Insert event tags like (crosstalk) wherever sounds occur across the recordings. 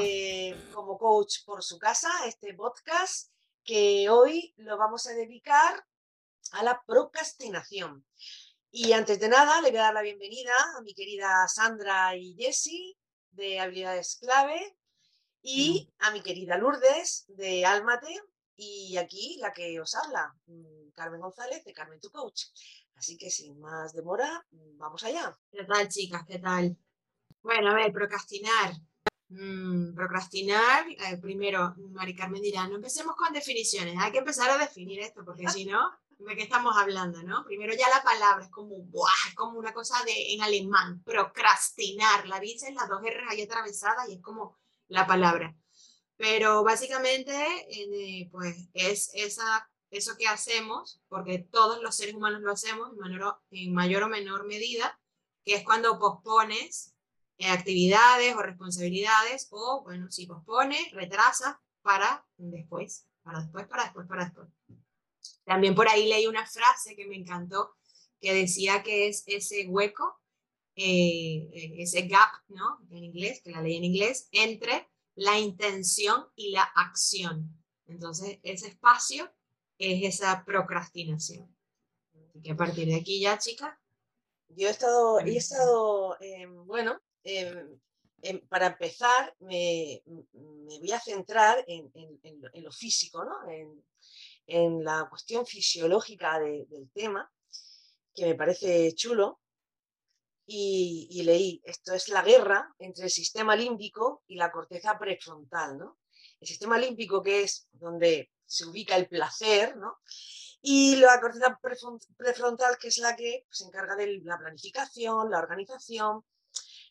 Eh, como coach por su casa, este podcast que hoy lo vamos a dedicar a la procrastinación. Y antes de nada, le voy a dar la bienvenida a mi querida Sandra y Jessie de Habilidades Clave y a mi querida Lourdes de Almate y aquí la que os habla, mm, Carmen González de Carmen Tu Coach. Así que sin más demora, vamos allá. ¿Qué tal, chicas? ¿Qué tal? Bueno, a ver, procrastinar. Mm, procrastinar, eh, primero, Mari Carmen dirá, no empecemos con definiciones, hay que empezar a definir esto, porque si no, ¿de qué estamos hablando, no? Primero ya la palabra es como, es como una cosa de, en alemán, procrastinar, la dices las dos R ahí atravesadas y es como la palabra. Pero básicamente, eh, pues es esa, eso que hacemos, porque todos los seres humanos lo hacemos en mayor o menor medida, que es cuando pospones actividades o responsabilidades o, bueno, si pospone, retrasa para después, para después, para después, para después. También por ahí leí una frase que me encantó que decía que es ese hueco, eh, eh, ese gap, ¿no? En inglés, que la leí en inglés, entre la intención y la acción. Entonces, ese espacio es esa procrastinación. Así que a partir de aquí ya, chicas. Yo he estado, he estado bueno, Em, em, para empezar, me, voy a centrar en, lo físico, en, la cuestión fisiológica del tema, que me parece chulo. Y, leí, esto es la guerra entre el sistema límbico y la corteza prefrontal. El sistema límbico, que es donde se ubica el placer, y la corteza prefrontal, que es la que se encarga de la planificación, la organización,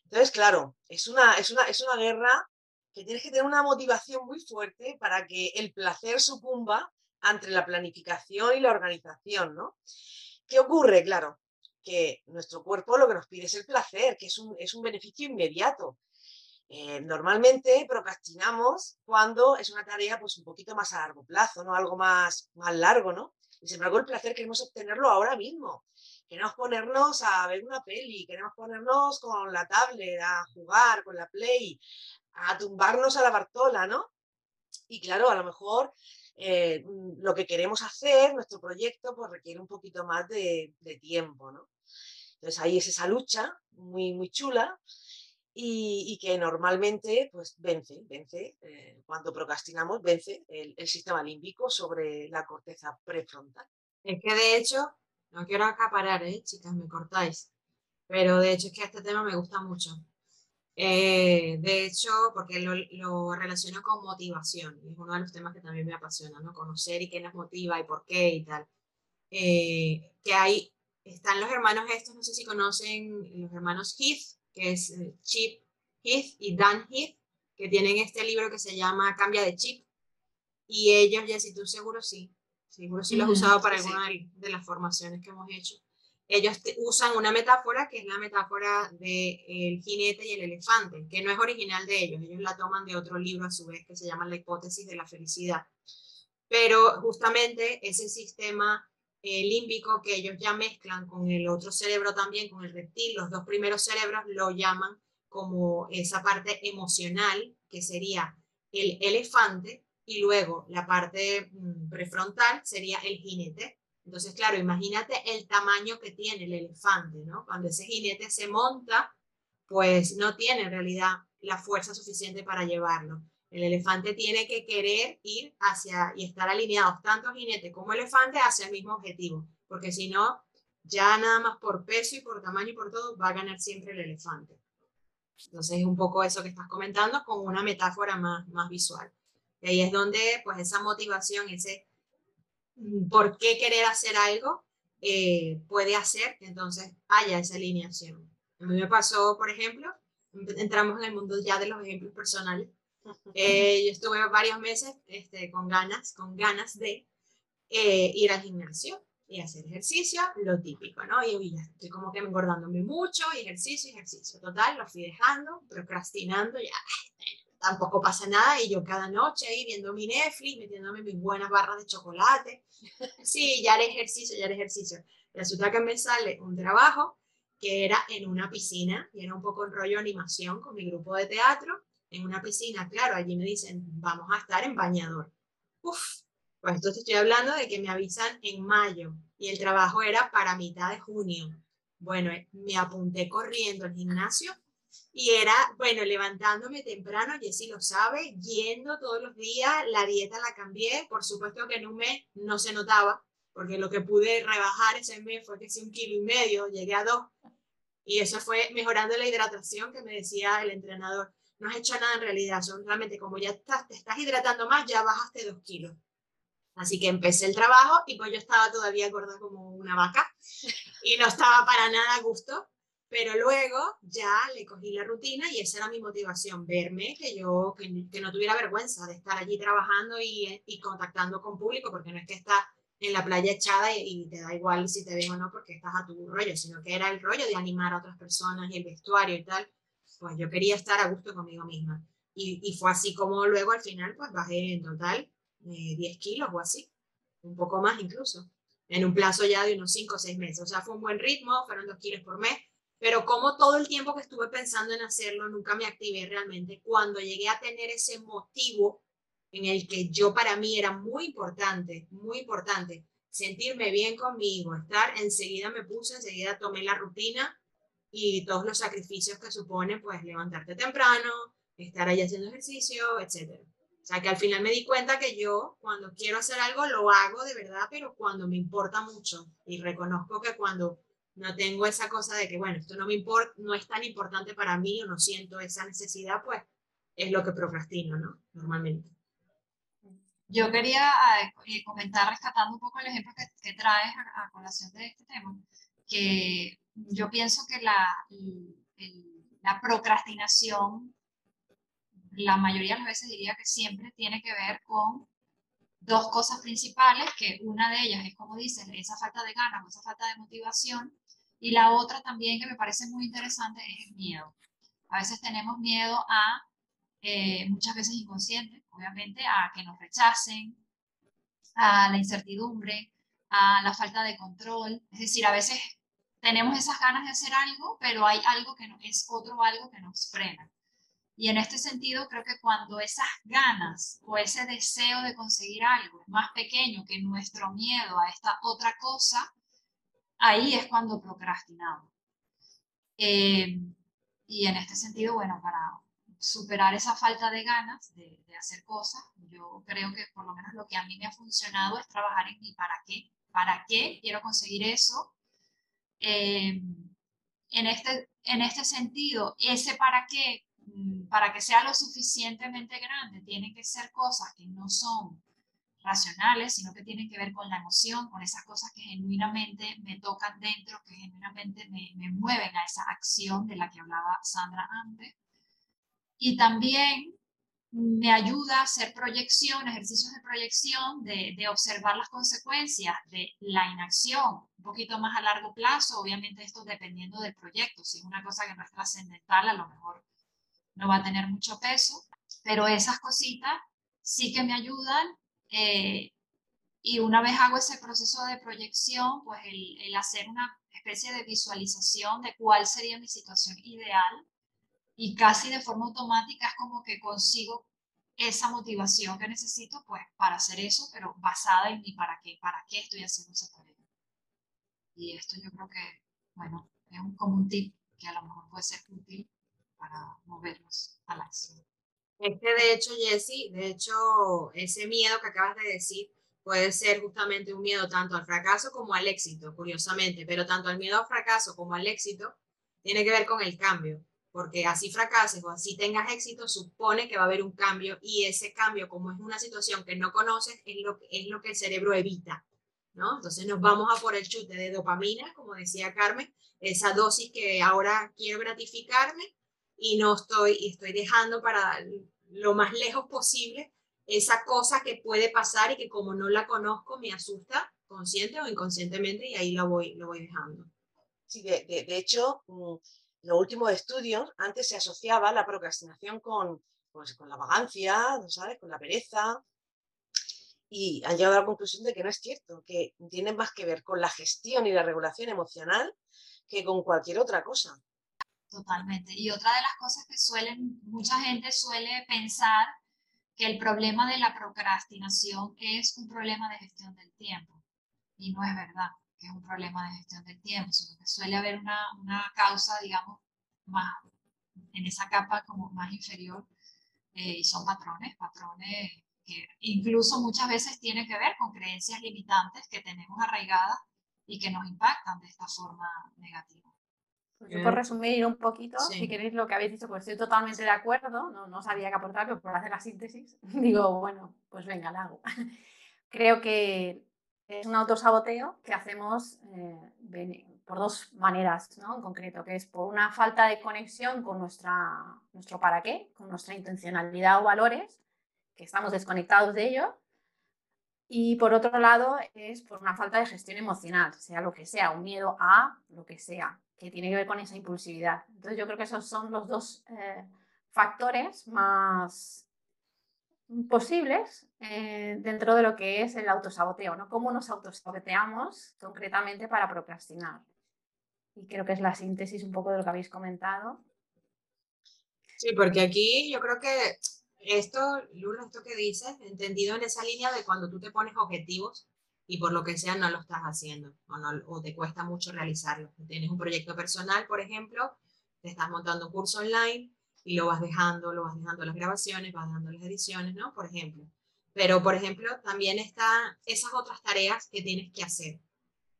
entonces, claro, es una, es una, es una guerra que tienes que tener una motivación muy fuerte para que el placer sucumba entre la planificación y la organización, ¿no? ¿Qué ocurre? Claro, que nuestro cuerpo lo que nos pide es el placer, que es un, es un beneficio inmediato. Eh, normalmente procrastinamos cuando es una tarea pues un poquito más a largo plazo, ¿no? Algo más, más largo, ¿no? Y sin embargo el placer queremos obtenerlo ahora mismo queremos ponernos a ver una peli, queremos ponernos con la tablet, a jugar con la Play, a tumbarnos a la Bartola, ¿no? Y claro, a lo mejor eh, mm, lo que queremos hacer, nuestro proyecto, pues requiere un poquito más de, tiempo, ¿no? Entonces ahí es esa lucha muy, muy chula y, que normalmente pues vence, vence, eh, cuando procrastinamos, vence el, el sistema límbico sobre la corteza prefrontal. Es que de hecho no quiero acaparar, ¿eh? chicas, me cortáis. Pero de hecho es que este tema me gusta mucho. Eh, de hecho, porque lo, lo, relaciono con motivación, es uno de los temas que también me apasiona, ¿no? Conocer y qué nos motiva y por qué y tal. Eh, que hay, están los hermanos estos, no sé si conocen los hermanos Heath, que es eh, Chip Heath y Dan Heath, que tienen este libro que se llama Cambia de Chip. Y ellos, si tú seguro sí, seguro si lo has usado para alguna de las formaciones que hemos hecho. Ellos usan una metáfora que es la metáfora del jinete y el elefante, que no es original de ellos, ellos la toman de otro libro a su vez que se llama La hipótesis de la felicidad. Pero justamente ese sistema eh, límbico que ellos ya mezclan con el otro cerebro también, con el reptil, los dos primeros cerebros lo llaman como esa parte emocional, que sería el elefante, y luego la parte mm, prefrontal sería el jinete. Entonces, claro, imagínate el tamaño que tiene el elefante, ¿no? Cuando ese jinete se monta, pues no tiene en realidad la fuerza suficiente para llevarlo. El elefante tiene que querer ir hacia y estar alineados tanto jinete como elefante hacia el mismo objetivo, porque si no, ya nada más por peso y por tamaño y por todo va a ganar siempre el elefante. Entonces es un poco eso que estás comentando con una metáfora más, más visual. Y ahí es donde pues esa motivación, ese mm, por qué querer hacer algo, eh, puede hacer que entonces haya esa alineación. A mí me pasó, por ejemplo, entramos en el mundo ya de los ejemplos personales. Eh, yo estuve varios meses este, con ganas, con ganas de eh, ir al gimnasio y hacer ejercicio, lo típico, ¿no? Y, ya estoy como que engordándome mucho, y ejercicio, ejercicio. Total, lo fui dejando, procrastinando, ya tampoco pasa nada, y yo cada noche ahí viendo mi Netflix, metiéndome mis buenas barras de chocolate. Sí, ya el ejercicio, ya el ejercicio. Resulta que me sale un trabajo que era en una piscina, y era un poco en rollo animación con mi grupo de teatro, en una piscina, claro, allí me dicen, vamos a estar en bañador. Uf, pues entonces estoy hablando de que me avisan en mayo y el trabajo era para mitad de junio. Bueno, eh, me apunté corriendo al gimnasio y era, bueno, levantándome temprano, Jessy lo sabe, yendo todos los días, la dieta la cambié, por supuesto que en un mes no se notaba, porque lo que pude rebajar ese mes fue que sí un kilo y medio, llegué a dos, y eso fue mejorando la hidratación que me decía el entrenador. No has hecho nada en realidad, son realmente como ya te estás hidratando más, ya bajaste dos kilos. Así que empecé el trabajo y pues yo estaba todavía gorda como una vaca y no estaba para nada a gusto, pero luego ya le cogí la rutina y esa era mi motivación, verme que yo, que, no tuviera vergüenza de estar allí trabajando y, y, contactando con público, porque no es que estás en la playa echada y, te da igual si te ven o no porque estás a tu rollo, sino que era el rollo de animar a otras personas y el vestuario y tal, pues yo quería estar a gusto conmigo misma. Y, y fue así como luego al final pues bajé en total 10 kilos o así, un poco más incluso, en un plazo ya de unos 5 o 6 meses. O sea, fue un buen ritmo, fueron 2 kilos por mes, pero como todo el tiempo que estuve pensando en hacerlo, nunca me activé realmente. Cuando llegué a tener ese motivo en el que yo para mí era muy importante, muy importante, sentirme bien conmigo, estar, enseguida me puse, enseguida tomé la rutina y todos los sacrificios que supone pues levantarte temprano, estar ahí haciendo ejercicio, etcétera. O sea, que al final me di cuenta que yo cuando quiero hacer algo lo hago de verdad, pero cuando me importa mucho. Y reconozco que cuando no tengo esa cosa de que, bueno, esto no me importa, no es tan importante para mí o no siento esa necesidad, pues es lo que procrastino, ¿no? Normalmente. Yo quería eh, comentar, rescatando un poco el ejemplo que, traes a, colación de este tema, que yo pienso que la, la procrastinación la mayoría de las veces diría que siempre tiene que ver con dos cosas principales, que una de ellas es, como dices, esa falta de ganas o esa falta de motivación, y la otra también que me parece muy interesante es el miedo. A veces tenemos miedo a, eh, muchas veces inconsciente, obviamente, a que nos rechacen, a la incertidumbre, a la falta de control. Es decir, a veces tenemos esas ganas de hacer algo, pero hay algo que no, es otro algo que nos frena. Y en este sentido, creo que cuando esas ganas o ese deseo de conseguir algo es más pequeño que nuestro miedo a esta otra cosa, ahí es cuando procrastinamos. Eh, y en este sentido, bueno, para superar esa falta de ganas de, hacer cosas, yo creo que por lo menos lo que a mí me ha funcionado es trabajar en mi para qué. ¿Para qué quiero conseguir eso? Eh, en, este, en este sentido, ese para qué Mm, para que sea lo suficientemente grande, tienen que ser cosas que no son racionales, sino que tienen que ver con la emoción, con esas cosas que genuinamente me tocan dentro, que genuinamente me, mueven a esa acción de la que hablaba Sandra antes. Y también me ayuda a hacer proyección, ejercicios de proyección, de, de, observar las consecuencias de la inacción un poquito más a largo plazo. Obviamente esto dependiendo del proyecto. Si es una cosa que no es trascendental, a lo mejor no va a tener mucho peso, pero esas cositas sí que me ayudan. Eh, y una vez hago ese proceso de proyección, pues el, el, hacer una especie de visualización de cuál sería mi situación ideal y casi de forma automática es como que consigo esa motivación que necesito pues para hacer eso, pero basada en mi para qué, para qué estoy haciendo esa tarea. Y esto yo creo que, bueno, es un, como un tip que a lo mejor puede ser útil para movernos a la acción. Es que de hecho, Jessy, de hecho, ese miedo que acabas de decir puede ser justamente un miedo tanto al fracaso como al éxito, curiosamente, pero tanto al miedo al fracaso como al éxito tiene que ver con el cambio, porque así fracases o así tengas éxito, supone que va a haber un cambio y ese cambio, como es una situación que no conoces, es lo, es lo que el cerebro evita, ¿no? Entonces nos vamos a por el chute de dopamina, como decía Carmen, esa dosis que ahora quiero gratificarme y no estoy, estoy dejando para lo más lejos posible esa cosa que puede pasar y que como no la conozco me asusta consciente o inconscientemente y ahí lo voy, lo voy dejando. Sí, de, de, hecho, mm, los últimos estudios, antes se asociaba la procrastinación con, pues, con la vagancia, ¿sabes? con la pereza, y han llegado a la conclusión de que no es cierto, que tiene más que ver con la gestión y la regulación emocional que con cualquier otra cosa. Totalmente. Y otra de las cosas que suelen, mucha gente suele pensar que el problema de la procrastinación es un problema de gestión del tiempo. Y no es verdad que es un problema de gestión del tiempo, sino que suele haber una, una causa, digamos, más en esa capa como más inferior. Eh, y son patrones, patrones que incluso muchas veces tienen que ver con creencias limitantes que tenemos arraigadas y que nos impactan de esta forma negativa. Pues yo por resumir un poquito, si queréis lo que habéis dicho, pues estoy totalmente de acuerdo, no, no sabía qué aportar, pero por hacer la síntesis, (laughs) digo, bueno, pues venga, la hago. (laughs) Creo que es un autosaboteo que hacemos eh, por dos maneras, ¿no? En concreto, que es por una falta de conexión con nuestra, nuestro para qué, con nuestra intencionalidad o valores, que estamos desconectados de ello, y por otro lado es por una falta de gestión emocional, sea lo que sea, un miedo a lo que sea que tiene que ver con esa impulsividad. Entonces yo creo que esos son los dos eh, factores más posibles eh, dentro de lo que es el autosaboteo, ¿no? Cómo nos autosaboteamos concretamente para procrastinar. Y creo que es la síntesis un poco de lo que habéis comentado. Sí, porque aquí yo creo que esto, Lula, esto que dices, entendido en esa línea de cuando tú te pones objetivos, y por lo que sea no lo estás haciendo o, no, o te cuesta mucho realizarlo. Tienes un proyecto personal, por ejemplo, te estás montando un curso online y lo vas dejando, lo vas dejando las grabaciones, vas dejando las ediciones, ¿no? Por ejemplo. Pero, por ejemplo, también están esas otras tareas que tienes que hacer.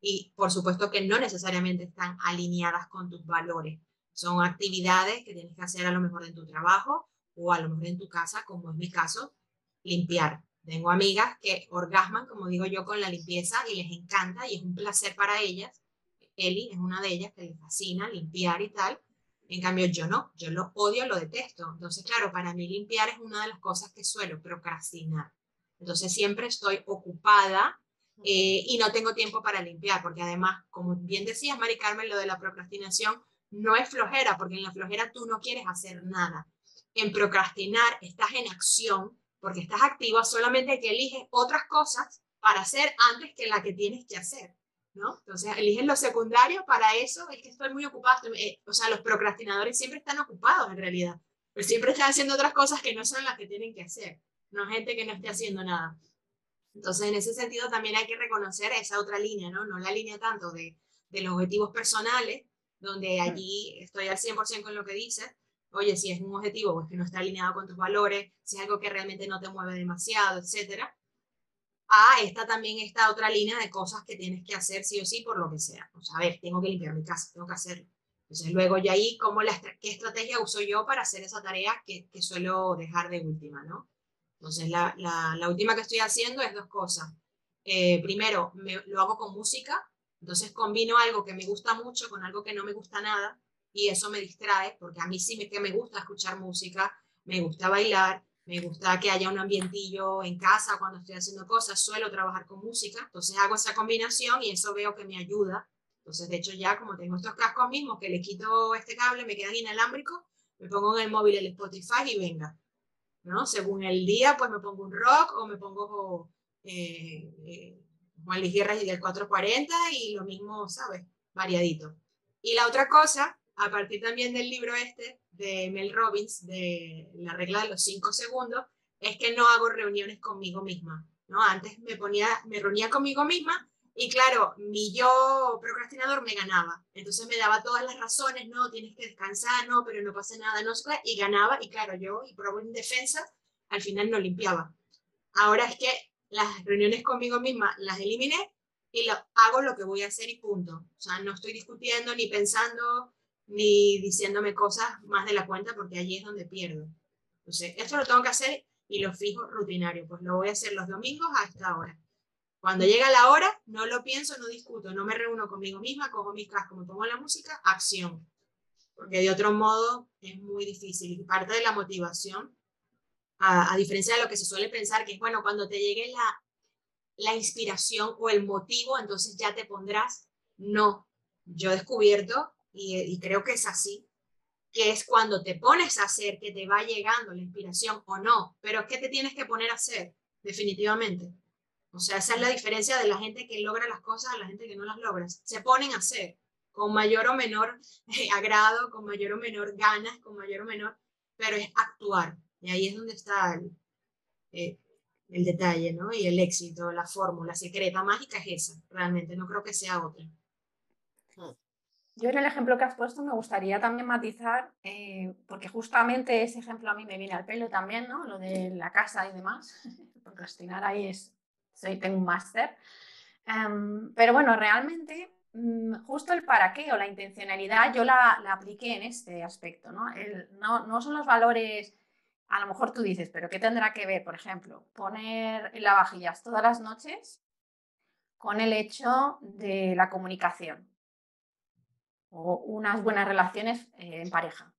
Y por supuesto que no necesariamente están alineadas con tus valores. Son actividades que tienes que hacer a lo mejor en tu trabajo o a lo mejor en tu casa, como es mi caso, limpiar. Tengo amigas que orgasman, como digo yo, con la limpieza y les encanta y es un placer para ellas. Eli es una de ellas que le fascina limpiar y tal. En cambio, yo no, yo lo odio, lo detesto. Entonces, claro, para mí limpiar es una de las cosas que suelo procrastinar. Entonces, siempre estoy ocupada eh, y no tengo tiempo para limpiar, porque además, como bien decías, Mari Carmen, lo de la procrastinación no es flojera, porque en la flojera tú no quieres hacer nada. En procrastinar estás en acción, porque estás activa, solamente que eliges otras cosas para hacer antes que la que tienes que hacer, ¿no? Entonces, eliges lo secundario para eso, es que estoy muy ocupado, eh, o sea, los procrastinadores siempre están ocupados en realidad, pero siempre están haciendo otras cosas que no son las que tienen que hacer, no gente que no esté haciendo nada. Entonces, en ese sentido también hay que reconocer esa otra línea, ¿no? No la línea tanto de, de los objetivos personales, donde allí estoy al 100% con lo que dices, oye, si es un objetivo pues que no está alineado con tus valores, si es algo que realmente no te mueve demasiado, etcétera. A esta también esta otra línea de cosas que tienes que hacer sí o sí por lo que sea. O sea, a ver, tengo que limpiar mi casa, tengo que hacerlo. Entonces luego ya ahí, ¿cómo la, ¿qué estrategia uso yo para hacer esa tarea que, que suelo dejar de última, no? Entonces la, la, la, última que estoy haciendo es dos cosas. Eh, primero, me, lo hago con música, entonces combino algo que me gusta mucho con algo que no me gusta nada y eso me distrae, porque a mí sí me, que me gusta escuchar música, me gusta bailar, me gusta que haya un ambientillo en casa cuando estoy haciendo cosas, suelo trabajar con música, entonces hago esa combinación y eso veo que me ayuda. Entonces, de hecho, ya como tengo estos cascos mismos, que le quito este cable, me quedan inalámbricos, me pongo en el móvil el Spotify y venga. ¿no? Según el día, pues me pongo un rock o me pongo Juan Luis Guerra y del 440 y lo mismo, ¿sabes? Variadito. Y la otra cosa a partir también del libro este de Mel Robbins, de la regla de los cinco segundos, es que no hago reuniones conmigo misma. ¿no? Antes me, ponía, me reunía conmigo misma y claro, mi yo procrastinador me ganaba. Entonces me daba todas las razones, no, tienes que descansar, no, pero no pasa nada, no y ganaba. Y claro, yo, y por en defensa, al final no limpiaba. Ahora es que las reuniones conmigo misma las eliminé y lo, hago lo que voy a hacer y punto. O sea, no estoy discutiendo ni pensando ni diciéndome cosas más de la cuenta porque allí es donde pierdo. Entonces, esto lo tengo que hacer y lo fijo rutinario, pues lo voy a hacer los domingos a esta hora. Cuando llega la hora, no lo pienso, no discuto, no me reúno conmigo misma, cojo mis cascos, me pongo la música, acción. Porque de otro modo es muy difícil y parte de la motivación A, a, diferencia de lo que se suele pensar, que es bueno, cuando te llegue la, la inspiración o el motivo, entonces ya te pondrás. No, yo he descubierto, y, creo que es así, que es cuando te pones a hacer que te va llegando la inspiración o no, pero es que te tienes que poner a hacer, definitivamente. O sea, esa es la diferencia de la gente que logra las cosas a la gente que no las logra. Se ponen a hacer con mayor o menor eh, agrado, con mayor o menor ganas, con mayor o menor, pero es actuar. Y ahí es donde está el, eh, el detalle, ¿no? Y el éxito, la fórmula secreta, mágica es esa, realmente, no creo que sea otra. Yo en el ejemplo que has puesto me gustaría también matizar, eh, porque justamente ese ejemplo a mí me viene al pelo también, ¿no? Lo de la casa y demás. (laughs) Procrastinar ahí es, soy, tengo un máster. Em, pero bueno, realmente mm, justo el para qué o la intencionalidad yo la, apliqué en este aspecto, ¿no? ¿no? No son los valores a lo mejor tú dices, pero ¿qué tendrá que ver, por ejemplo, poner lavavajillas todas las noches con el hecho de la comunicación o unas buenas relaciones eh, en pareja?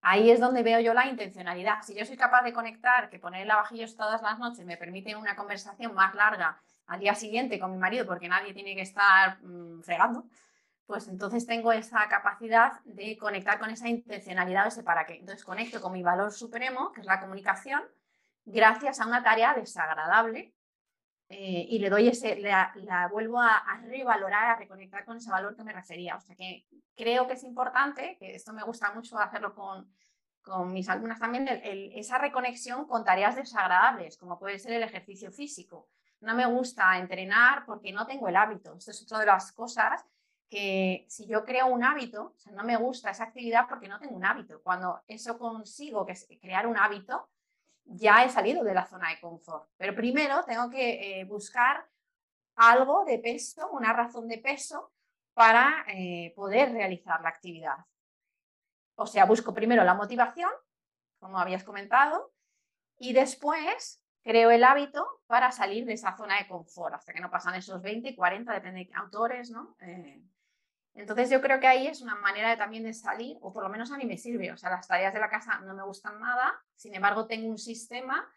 Ahí es donde veo yo la intencionalidad. Si yo soy capaz de conectar que poner lavavajillas todas las noches me permite una conversación más larga al día siguiente con mi marido, porque nadie tiene que estar mm, fregando, pues entonces tengo esa capacidad de conectar con esa intencionalidad ese para qué. Entonces conecto con mi valor supremo, que es la comunicación, gracias a una tarea desagradable eh, y le doy ese, la, vuelvo a, revalorar, a reconectar con ese valor que me refería. O sea que creo que es importante, que esto me gusta mucho hacerlo con, con mis alumnas también, esa reconexión con tareas desagradables, como puede ser el ejercicio físico. No me gusta entrenar porque no tengo el hábito. Esto es otra de las cosas que si yo creo un hábito, no me gusta esa actividad porque no tengo un hábito. Cuando eso consigo, que es crear un hábito, ya he salido de la zona de confort. Pero primero tengo que eh, buscar algo de peso, una razón de peso para eh, poder realizar la actividad. O sea, busco primero la motivación, como habías comentado, y después creo el hábito para salir de esa zona de confort, hasta que no pasan esos 20, 40, depende de autores, ¿no? Eh, entonces yo creo que ahí es una manera de, también de salir, o por lo menos a mí me sirve. O sea, las tareas de la casa no me gustan nada, sin embargo tengo un sistema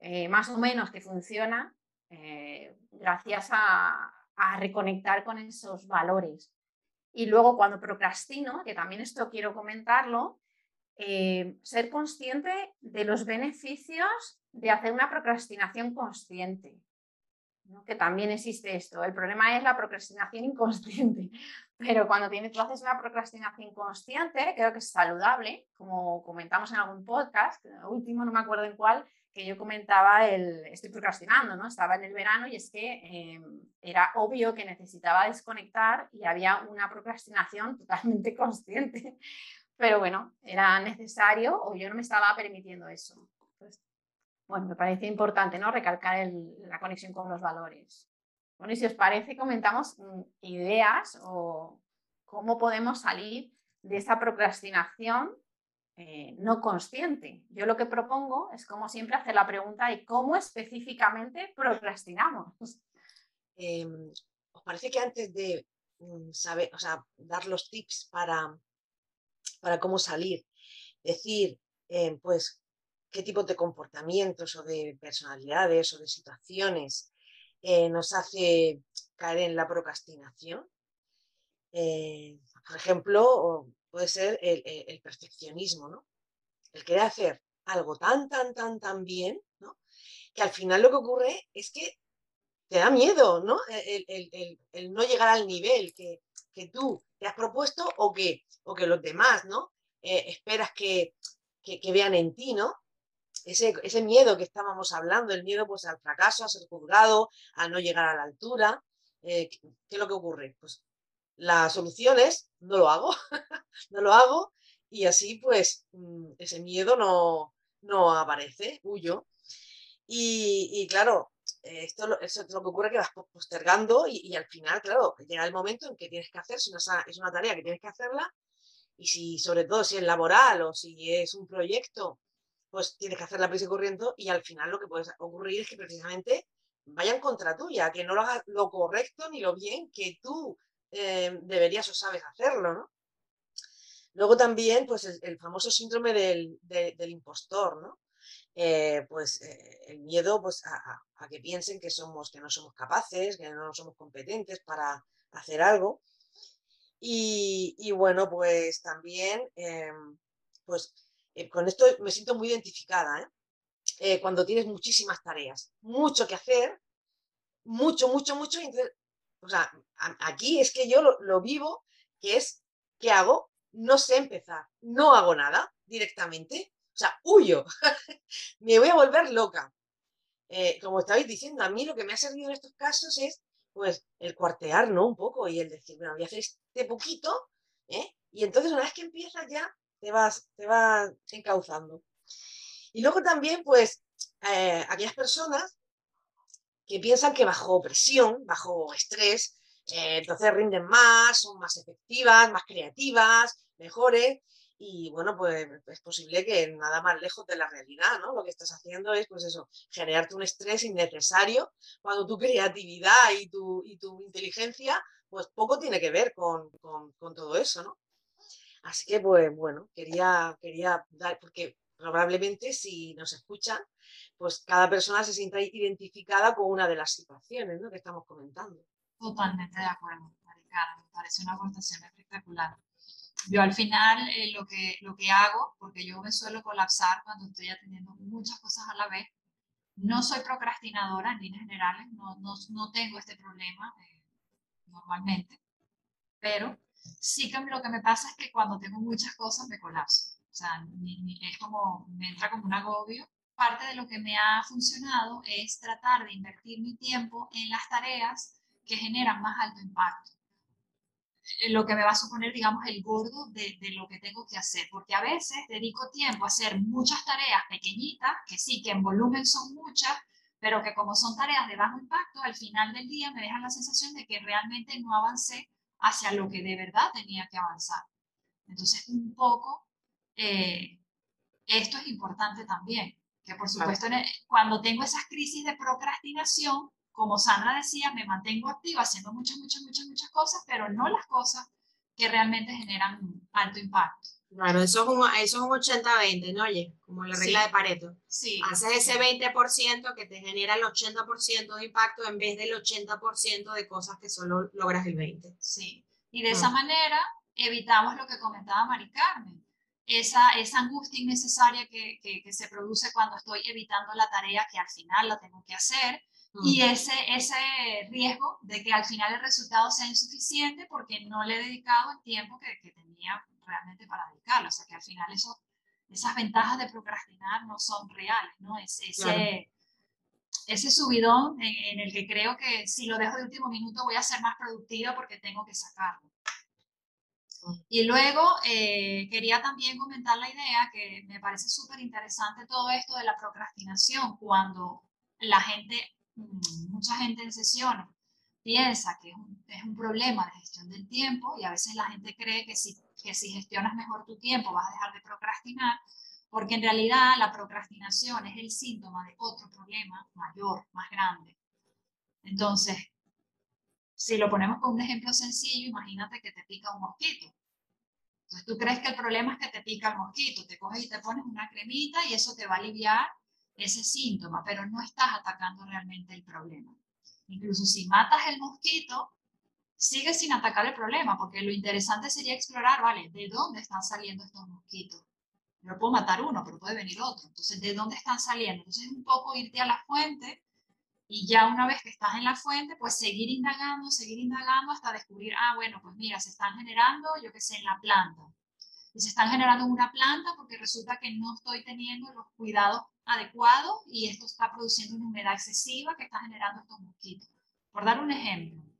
eh, más o menos que funciona eh, gracias a, reconectar con esos valores. Y luego cuando procrastino, que también esto quiero comentarlo, eh, ser consciente de los beneficios de hacer una procrastinación consciente. que también existe esto. El problema es la procrastinación inconsciente, pero cuando tienes, tú haces una procrastinación consciente, creo que es saludable, como comentamos en algún podcast, último no me acuerdo en cuál, que yo comentaba el, estoy procrastinando, ¿no? Estaba en el verano y es que em, era obvio que necesitaba desconectar y había una procrastinación (laughs) totalmente consciente. Pero bueno, era necesario o yo no me estaba permitiendo eso. bueno, me parece importante, ¿no? Recalcar la conexión con los valores. Bueno, y si os parece, comentamos mm, ideas o cómo podemos salir de esa procrastinación eh, no consciente. Yo lo que propongo es, como siempre, hacer la pregunta de cómo específicamente procrastinamos. (laughs) Em, ¿Os parece que antes de mm, saber, o sea, dar los tips para, para cómo salir, decir, em, pues, qué tipo de comportamientos o de personalidades o de situaciones eh, nos hace caer en la procrastinación. Eh, por ejemplo, puede ser el, perfeccionismo, ¿no? El querer hacer algo tan, tan, tan, tan bien, ¿no? Que al final lo que ocurre es que te da miedo, ¿no? El, no llegar al nivel que, tú te has propuesto o que, o que los demás, ¿no? Eh, esperas que, que, vean en ti, ¿no? Ese, miedo que estábamos hablando, el miedo pues al fracaso, a ser juzgado, a no llegar a la altura. Eh, ¿Qué es lo que ocurre? Pues la solución es no lo hago, (laughs) no lo hago y así pues mm, ese miedo no, no aparece, huyo. Y, claro, esto es lo que ocurre que vas postergando y, al final, claro, llega el momento en que tienes que hacer, si es una tarea que tienes que hacerla y si sobre todo si es laboral o si es un proyecto pues tienes que hacer la prisa corriendo y al final lo que puede ocurrir es que precisamente vayan contra tuya, que no lo hagas lo correcto ni lo bien que tú eh, deberías o sabes hacerlo, ¿no? Luego también, pues el, famoso síndrome del, impostor, ¿no? eh, pues eh, el miedo pues, a, que piensen que, somos, que no somos capaces, que no somos competentes para hacer algo. Y, bueno, pues también, em, pues con esto me siento muy identificada, cuando tienes muchísimas tareas, mucho que hacer, mucho, mucho, mucho, o sea, aquí es que yo lo vivo, que es, ¿qué hago? No sé empezar, no hago nada directamente, o sea, huyo, (laughs) me voy a volver loca. Eh, como estabais diciendo, a mí lo que me ha servido en estos casos es pues el cuartear, ¿no? Un poco y el decir, bueno, voy a hacer este poquito, ¿eh? Y entonces una vez que empiezas ya te vas, te vas encauzando. Y luego también, pues, eh, aquellas personas que piensan que bajo presión, bajo estrés, eh, entonces rinden más, son más efectivas, más creativas, mejores, y bueno, pues es posible que nada más lejos de la realidad, ¿no? Lo que estás haciendo es, pues eso, generarte un estrés innecesario cuando tu creatividad y tu, y tu inteligencia, pues poco tiene que ver con, con, todo eso, ¿no? Así que, pues bueno, quería, quería dar, porque probablemente si nos escuchan, pues cada persona se sienta identificada con una de las situaciones ¿no? que estamos comentando. Totalmente de acuerdo, Maricana, me parece una aportación espectacular. Yo al final eh, lo, que, lo que hago, porque yo me suelo colapsar cuando estoy atendiendo muchas cosas a la vez, no soy procrastinadora en líneas generales, no, no, no tengo este problema eh, normalmente, pero sí que lo que me pasa es que cuando tengo muchas cosas me colapso. O sea, es como, me entra como un agobio. Parte de lo que me ha funcionado es tratar de invertir mi tiempo en las tareas que generan más alto impacto. Lo que me va a suponer, digamos, el gordo de, de, lo que tengo que hacer, porque a veces dedico tiempo a hacer muchas tareas pequeñitas, que sí, que en volumen son muchas, pero que como son tareas de bajo impacto, al final del día me dejan la sensación de que realmente no avancé hacia lo que de verdad tenía que avanzar. Entonces, un poco, eh, esto es importante también, que por supuesto cuando tengo esas crisis de procrastinación, como Sandra decía, me mantengo activa haciendo muchas, muchas, muchas, muchas cosas, pero no las cosas que realmente generan alto impacto. Claro, eso es un, eso es un 80-20, ¿no? Oye, como la regla de Pareto. Sí. Haces ese 20% que te genera el 80% de impacto en vez del 80% de cosas que solo logras el 20%. Sí. Y de esa mm. manera evitamos lo que comentaba Mari Carmen, esa, esa angustia innecesaria que, que, que se produce cuando estoy evitando la tarea que al final la tengo que hacer, y ese, ese riesgo de que al final el resultado sea insuficiente porque no le he dedicado el tiempo que, que tenía realmente para dedicarlo. O sea que al final eso, esas ventajas de procrastinar no son reales, ¿no? Es, ese, ese subidón en, el que creo que si lo dejo de último minuto voy a ser más productiva porque tengo que sacarlo. Y luego eh, quería también comentar la idea que me parece súper interesante todo esto de la procrastinación cuando la gente Mm, mucha gente en sesiones piensa que es un, es un, problema de gestión del tiempo y a veces la gente cree que si, que si gestionas mejor tu tiempo vas a dejar de procrastinar, porque en realidad la procrastinación es el síntoma de otro problema mayor, más grande. Entonces, si lo ponemos con un ejemplo sencillo, imagínate que te pica un mosquito. Entonces tú crees que el problema es que te pica el mosquito, te coges y te pones una cremita y eso te va a aliviar ese síntoma, pero no estás atacando realmente el problema. Incluso si matas el mosquito, sigues sin atacar el problema, porque lo interesante sería explorar, ¿vale? ¿De dónde están saliendo estos mosquitos? Yo puedo matar uno, pero puede venir otro. Entonces, ¿de dónde están saliendo? Entonces, es un poco irte a la fuente y ya una vez que estás en la fuente, pues seguir indagando, seguir indagando hasta descubrir, ah, bueno, pues mira, se están generando, yo qué sé, en la planta. Y se están generando en una planta porque resulta que no estoy teniendo los cuidados adecuado y esto está produciendo una humedad excesiva que está generando estos mosquitos. Por dar un ejemplo.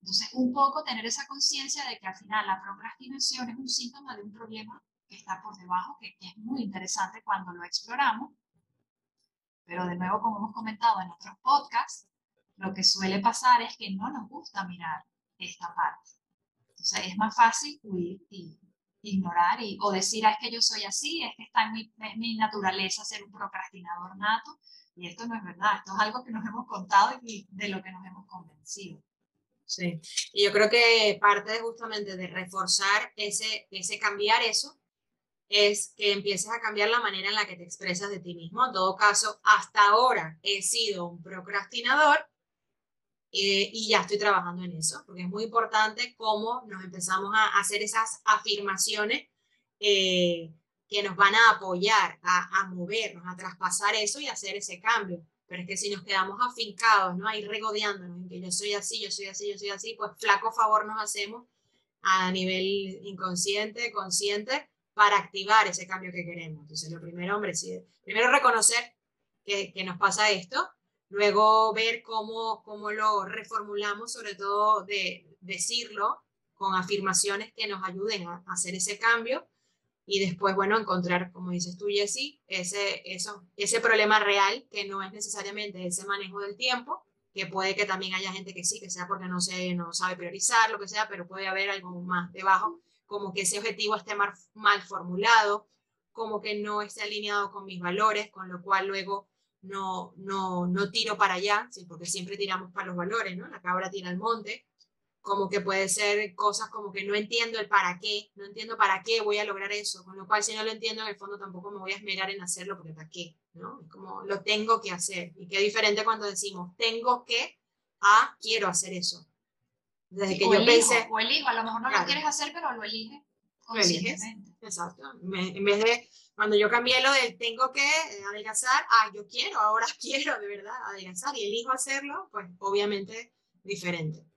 Entonces, un poco tener esa conciencia de que al final la procrastinación es un síntoma de un problema que está por debajo, que, es muy interesante cuando lo exploramos. Pero de nuevo, como hemos comentado en otros podcasts, lo que suele pasar es que no nos gusta mirar esta parte. Entonces, es más fácil huir y ignorar y, o decir, ah, es que yo soy así, es que está en mi, es mi naturaleza ser un procrastinador nato. Y esto no es verdad, esto es algo que nos hemos contado y de lo que nos hemos convencido. Sí, y yo creo que parte justamente de reforzar ese, ese cambiar eso es que empieces a cambiar la manera en la que te expresas de ti mismo. En todo caso, hasta ahora he sido un procrastinador eh, y ya estoy trabajando en eso, porque es muy importante cómo nos empezamos a hacer esas afirmaciones eh, que nos van a apoyar a, a, movernos, a traspasar eso y hacer ese cambio. Pero es que si nos quedamos afincados, ¿no? Ahí regodeándonos en que yo soy así, yo soy así, yo soy así, pues flaco favor nos hacemos a nivel inconsciente, consciente, para activar ese cambio que queremos. Entonces, lo primero, hombre, sí, primero reconocer que, nos pasa esto, luego ver cómo, cómo lo reformulamos, sobre todo de decirlo con afirmaciones que nos ayuden a, hacer ese cambio y después, bueno, encontrar, como dices tú, Jessy, ese, eso, ese problema real que no es necesariamente ese manejo del tiempo, que puede que también haya gente que sí, que sea porque no, se, no sabe priorizar, lo que sea, pero puede haber algo más debajo, como que ese objetivo esté mal, mal formulado, como que no esté alineado con mis valores, con lo cual luego no, no, no tiro para allá, ¿sí? porque siempre tiramos para los valores, ¿no? La cabra tira al monte, como que puede ser cosas como que no entiendo el para qué, no entiendo para qué voy a lograr eso, con lo cual si no lo entiendo en el fondo tampoco me voy a esmerar en hacerlo porque para qué, ¿no? Es como lo tengo que hacer. Y qué diferente cuando decimos tengo que a quiero hacer eso. Desde que yo elijo, pensé... O elijo, a lo mejor no lo quieres hacer, pero lo eliges. Lo eliges, exacto. en vez de cuando yo cambié lo del tengo que adelgazar, ah, yo quiero, ahora (laughs) quiero de verdad adelgazar y elijo hacerlo, pues obviamente diferente.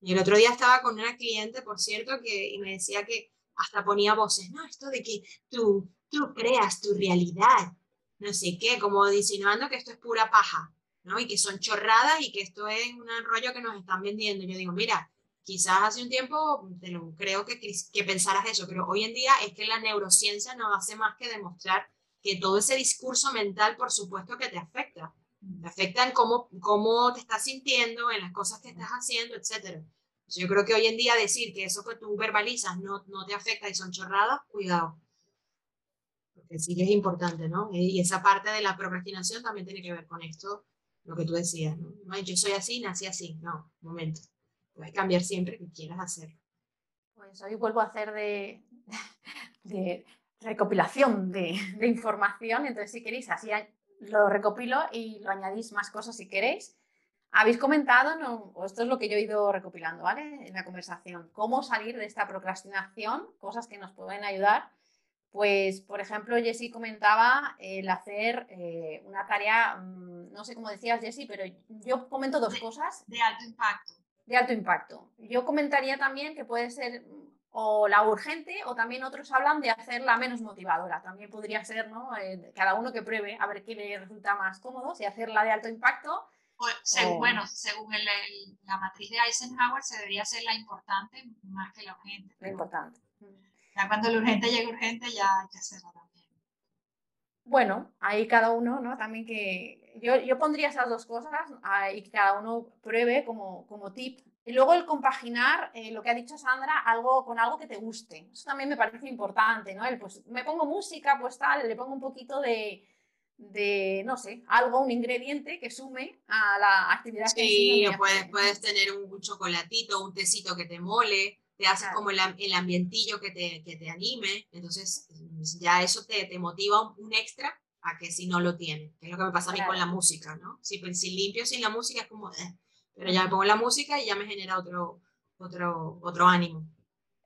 Y el otro día estaba con una cliente, por cierto, que y me decía que hasta ponía voces, no, esto de que tú, tú creas tu realidad, no sé qué, como insinuando que esto es pura paja, ¿no? Y que son chorradas y que esto es un rollo que nos están vendiendo. Yo digo, mira, quizás hace un tiempo te lo, creo que, que pensaras eso, pero hoy en día es que la neurociencia no hace más que demostrar que todo ese discurso mental, por supuesto que te afecta. Te afecta en cómo, cómo te estás sintiendo, en las cosas que estás haciendo, etc. Yo creo que hoy en día decir que eso que tú verbalizas no, no te afecta y son chorradas, cuidado. Porque sí que es importante, ¿no? Y esa parte de la procrastinación también tiene que ver con esto, lo que tú decías, ¿no? Yo soy así, nací así. No, momento puedes cambiar siempre que quieras hacer. Pues hoy vuelvo a hacer de, (laughs) de recopilación de, de, información, entonces si queréis así lo recopilo y lo añadís más cosas si queréis. Habéis comentado, no, esto es lo que yo he ido recopilando, ¿vale? En la conversación, cómo salir de esta procrastinación, cosas que nos pueden ayudar. Pues, por ejemplo, Jessy comentaba el hacer eh, una tarea, mm, no sé cómo decías, Jessy, pero yo comento dos cosas. De alto impacto de alto impacto. Yo comentaría también que puede ser o la urgente o también otros hablan de hacerla menos motivadora. También podría ser, ¿no? Eh, cada uno que pruebe a ver qué le resulta más cómodo, si hacerla de alto impacto. Bueno, según la matriz de Eisenhower, se debería ser la importante más que la urgente. La importante. Ya cuando la urgente llega urgente, ya, ya se también. Bueno, ahí cada uno, ¿no? También que yo, yo pondría esas dos cosas y que cada uno pruebe como, como tip. Y luego el compaginar eh, lo que ha dicho Sandra algo con algo que te guste. Eso también me parece importante, ¿no? El, pues me pongo música, pues tal, le pongo un poquito de, de, no sé, algo, un ingrediente que sume a la actividad sí, Sí, puedes, puedes tener un chocolatito, un tecito que te mole, te haces como el, el, ambientillo que te, que te anime, entonces ya eso te, te motiva un extra a que si no lo tiene, que es lo que me pasa a mí con la música, ¿no? Si, pues, si limpio sin la música es como, eh, pero ya me pongo la música y ya me genera otro, otro, otro ánimo.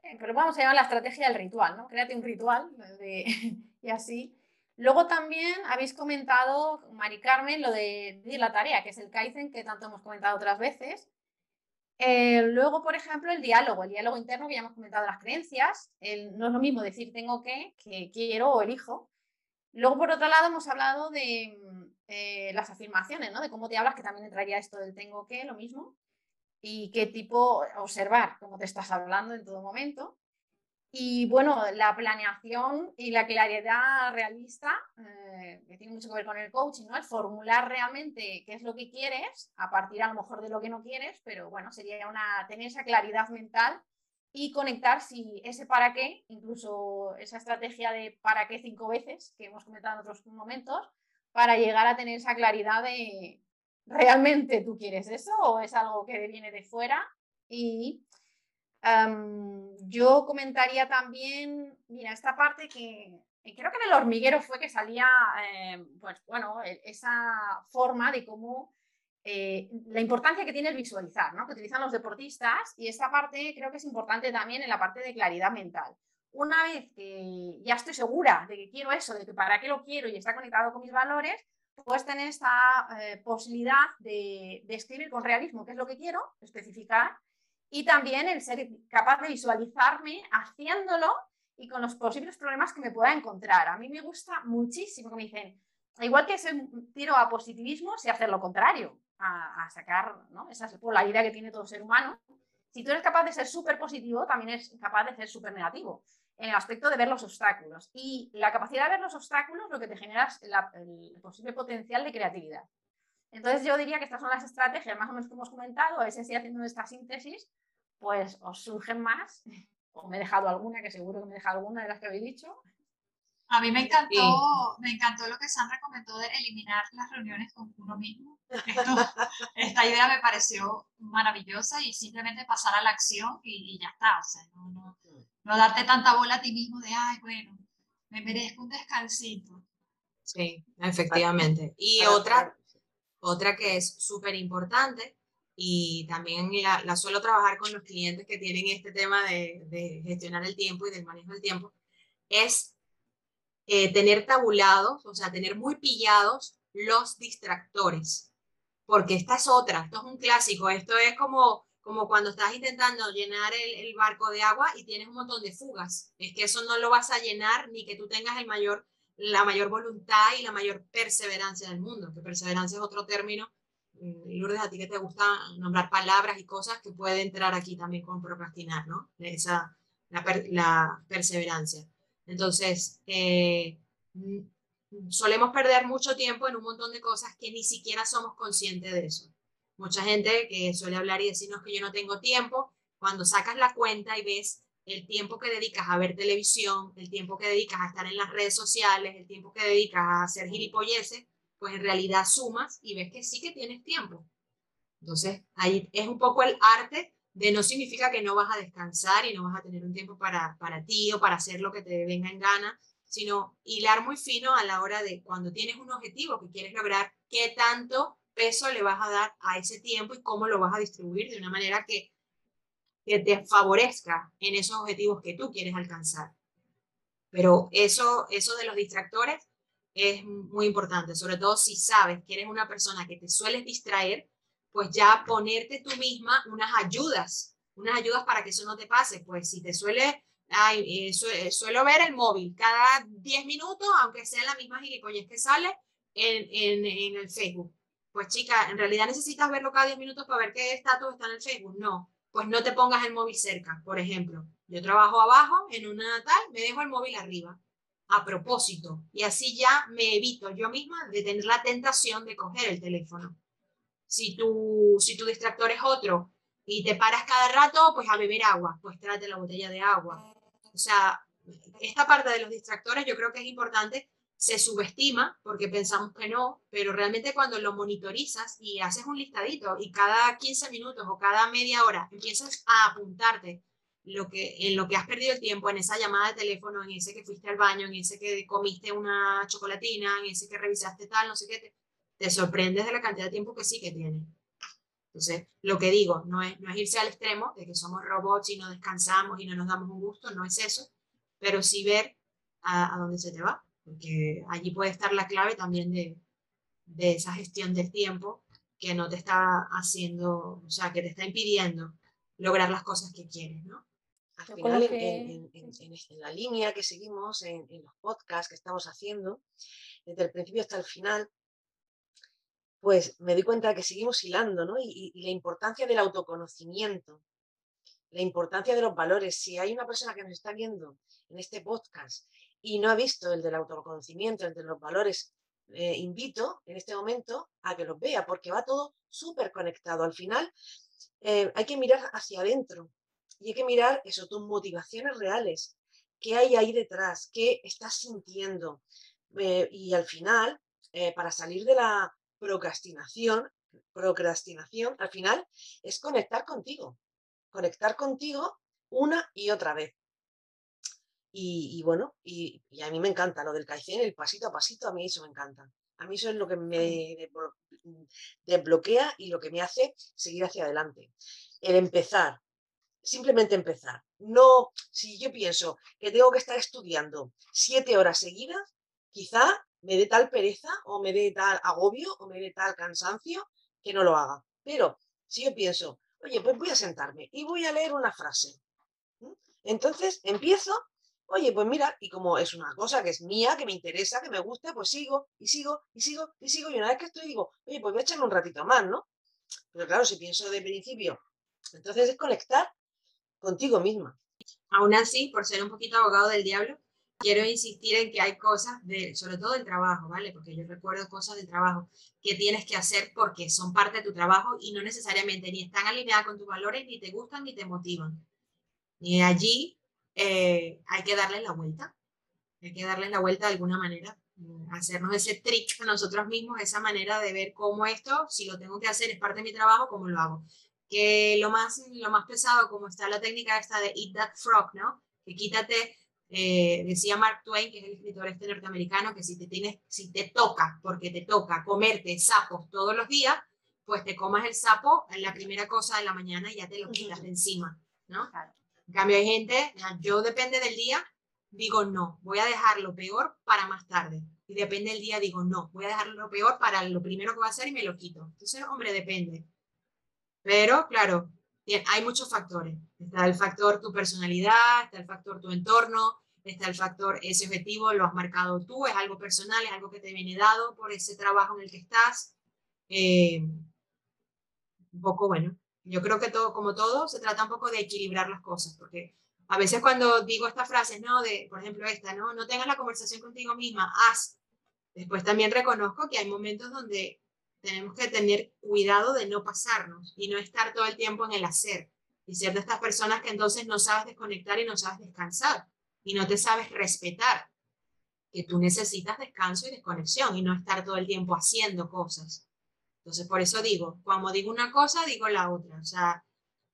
Eh, pero vamos a llamar la estrategia del ritual, ¿no? Créate un ritual (laughs) y así. Luego también habéis comentado, Mari Carmen, lo de, de, la tarea, que es el Kaizen, que tanto hemos comentado otras veces. Eh, luego, por ejemplo, el diálogo, el diálogo interno que ya hemos comentado, las creencias. no es lo mismo decir tengo que, que quiero o elijo. Luego, por otro lado, hemos hablado de mm, eh, las afirmaciones, ¿no? De cómo te hablas, que también entraría esto del tengo que, lo mismo. Y qué tipo, observar cómo te estás hablando en todo momento. Y bueno, la planeación y la claridad realista, eh, que tiene mucho que ver con el coaching, ¿no? El formular realmente qué es lo que quieres, a partir a lo mejor de lo que no quieres, pero bueno, sería una, tener esa claridad mental y conectar si ese para qué, incluso esa estrategia de para qué cinco veces que hemos comentado en otros momentos, para llegar a tener esa claridad de realmente tú quieres eso o es algo que viene de fuera y yo comentaría también, mira, esta parte que creo que en el hormiguero fue que salía, eh, pues bueno, e, esa forma de cómo eh, la importancia que tiene el visualizar, ¿no? que utilizan los deportistas y esta parte creo que es importante también en la parte de claridad mental. Una vez que ya estoy segura de que quiero eso, de que para qué lo quiero y está conectado con mis valores, pues tener esta eh, posibilidad de, de escribir con realismo qué es lo que quiero, especificar, y también el ser capaz de visualizarme haciéndolo y con los posibles problemas que me pueda encontrar. A mí me gusta muchísimo que me dicen, igual que ese tiro a positivismo, sé hacer lo contrario a, sacar, ¿no? Esa es la idea que tiene todo ser humano. Si tú eres capaz de ser súper positivo, también eres capaz de ser súper negativo en el aspecto de ver los obstáculos. Y la capacidad de ver los obstáculos lo que te genera es el posible potencial de creatividad. Entonces yo diría que estas son las estrategias más o menos que hemos comentado, a veces si haciendo esta síntesis, pues os surgen más, (laughs) o me he dejado alguna, que seguro que me he dejado alguna de las que habéis dicho, a mí me encantó, me encantó lo que Sandra comentó de eliminar las reuniones con uno mismo. esta idea me pareció maravillosa y simplemente pasar a la acción y, ya está. O sea, no, darte tanta bola a ti mismo de, ay, bueno, me merezco un descansito. Sí, efectivamente. Y otra, otra que es súper importante y también la, suelo trabajar con los clientes que tienen este tema de, de gestionar el tiempo y del manejo del tiempo, es eh, tener tabulados, o sea, tener muy pillados los distractores. Porque esta es otra, esto es un clásico, esto es como, como cuando estás intentando llenar el, barco de agua y tienes un montón de fugas. Es que eso no lo vas a llenar ni que tú tengas el mayor, la mayor voluntad y la mayor perseverancia del mundo, que perseverancia es otro término. Mm, Lourdes, a ti que te gusta nombrar palabras y cosas que puede entrar aquí también con procrastinar, ¿no? Esa, la, la perseverancia. Entonces, eh, solemos perder mucho tiempo en un montón de cosas que ni siquiera somos conscientes de eso. Mucha gente que suele hablar y decirnos que yo no tengo tiempo, cuando sacas la cuenta y ves el tiempo que dedicas a ver televisión, el tiempo que dedicas a estar en las redes sociales, el tiempo que dedicas a hacer gilipolleces, pues en realidad sumas y ves que sí que tienes tiempo. Entonces, ahí es un poco el arte de no significa que no vas a descansar y no vas a tener un tiempo para, para ti o para hacer lo que te venga en gana, sino hilar muy fino a la hora de cuando tienes un objetivo que quieres lograr, qué tanto peso le vas a dar a ese tiempo y cómo lo vas a distribuir de una manera que, que te favorezca en esos objetivos que tú quieres alcanzar. Pero eso, eso de los distractores es muy importante, sobre todo si sabes que eres una persona que te sueles distraer, pues ya ponerte tú misma unas ayudas, unas ayudas para que eso no te pase. Pues si te suele, ay, eh, eh, suelo ver el móvil cada 10 minutos, aunque sea la misma gilipollez que sale en, en, el Facebook. Pues chica, en realidad necesitas verlo cada 10 minutos para ver qué estatus está en el Facebook. No, pues no te pongas el móvil cerca, por ejemplo. Yo trabajo abajo en una tal, me dejo el móvil arriba a propósito y así ya me evito yo misma de tener la tentación de coger el teléfono. Si tu, si tu distractor es otro y te paras cada rato, pues a beber agua, pues trate la botella de agua. O sea, esta parte de los distractores yo creo que es importante, se subestima porque pensamos que no, pero realmente cuando lo monitorizas y haces un listadito y cada 15 minutos o cada media hora empiezas a apuntarte lo que, en lo que has perdido el tiempo, en esa llamada de teléfono, en ese que fuiste al baño, en ese que comiste una chocolatina, en ese que revisaste tal, no sé qué, sorprendes de la cantidad de tiempo que sí que tiene. Entonces, lo que digo, no es, no es irse al extremo de que somos robots y no descansamos y no nos damos un gusto, no es eso, pero sí ver a, dónde se te va, porque allí puede estar la clave también de, de esa gestión del tiempo que no te está haciendo, o sea, que te está impidiendo lograr las cosas que quieres, ¿no? Al final, en, en, la línea que seguimos, en, los podcasts que estamos haciendo, desde el principio hasta el final, pues me doy cuenta que seguimos hilando, ¿no? Y, la importancia del autoconocimiento, la importancia de los valores. Si hay una persona que nos está viendo en este podcast y no ha visto el del autoconocimiento, el de los valores, eh, invito en este momento a que los vea, porque va todo súper conectado. Al final eh, hay que mirar hacia adentro y hay que mirar eso, tus motivaciones reales, qué hay ahí detrás, qué estás sintiendo. Eh, y al final, para salir de la procrastinación, procrastinación al final es conectar contigo. Conectar contigo una y otra vez. Y, bueno, y, a mí me encanta lo del Kaizen, el pasito a pasito, a mí eso me encanta. A mí eso es lo que me desbloquea y lo que me hace seguir hacia adelante. El empezar, simplemente empezar. No, si yo pienso que tengo que estar estudiando siete horas seguidas, quizá me dé tal pereza o me dé tal agobio o me dé tal cansancio que no lo haga. Pero si yo pienso, oye, pues voy a sentarme y voy a leer una frase. Entonces empiezo, oye, pues mira, y como es una cosa que es mía, que me interesa, que me gusta, pues sigo y sigo y sigo y sigo. Y una vez que estoy, digo, oye, pues voy a echarme un ratito más, ¿no? Pero claro, si pienso de principio, entonces es conectar contigo misma. Aún así, por ser un poquito abogado del diablo, quiero insistir en que hay cosas, de, sobre todo del trabajo, ¿vale? Porque yo recuerdo cosas del trabajo que tienes que hacer porque son parte de tu trabajo y no necesariamente ni están alineadas con tus valores, ni te gustan, ni te motivan. Y allí eh, hay que darle la vuelta. Hay que darle la vuelta de alguna manera. Mm, hacernos ese trick nosotros mismos, esa manera de ver cómo esto, si lo tengo que hacer, es parte de mi trabajo, cómo lo hago. Que lo más, lo más pesado, como está la técnica esta de Eat That Frog, ¿no? Que quítate eh, decía Mark Twain, que es el escritor este norteamericano, que si te, tienes, si te toca, porque te toca comerte sapos todos los días, pues te comas el sapo en la primera cosa de la mañana y ya te lo quitas de encima, ¿no? En cambio hay gente, yo depende del día, digo no, voy a dejar lo peor para más tarde. Y depende del día, digo no, voy a dejar lo peor para lo primero que va a hacer y me lo quito. Entonces, hombre, depende. Pero, claro, hay muchos factores. Está el factor tu personalidad, está el factor tu entorno, está el factor ese objetivo, lo has marcado tú, es algo personal, es algo que te viene dado por ese trabajo en el que estás. Eh, un poco, bueno, yo creo que todo, como todo, se trata un poco de equilibrar las cosas, porque a veces cuando digo estas frases, ¿no? De, por ejemplo, esta, ¿no? No tengas la conversación contigo misma, haz. Después también reconozco que hay momentos donde tenemos que tener cuidado de no pasarnos y no estar todo el tiempo en el hacer y ser de estas personas que entonces no sabes desconectar y no sabes descansar y no te sabes respetar, que tú necesitas descanso y desconexión y no estar todo el tiempo haciendo cosas. Entonces, por eso digo, cuando digo una cosa, digo la otra. O sea,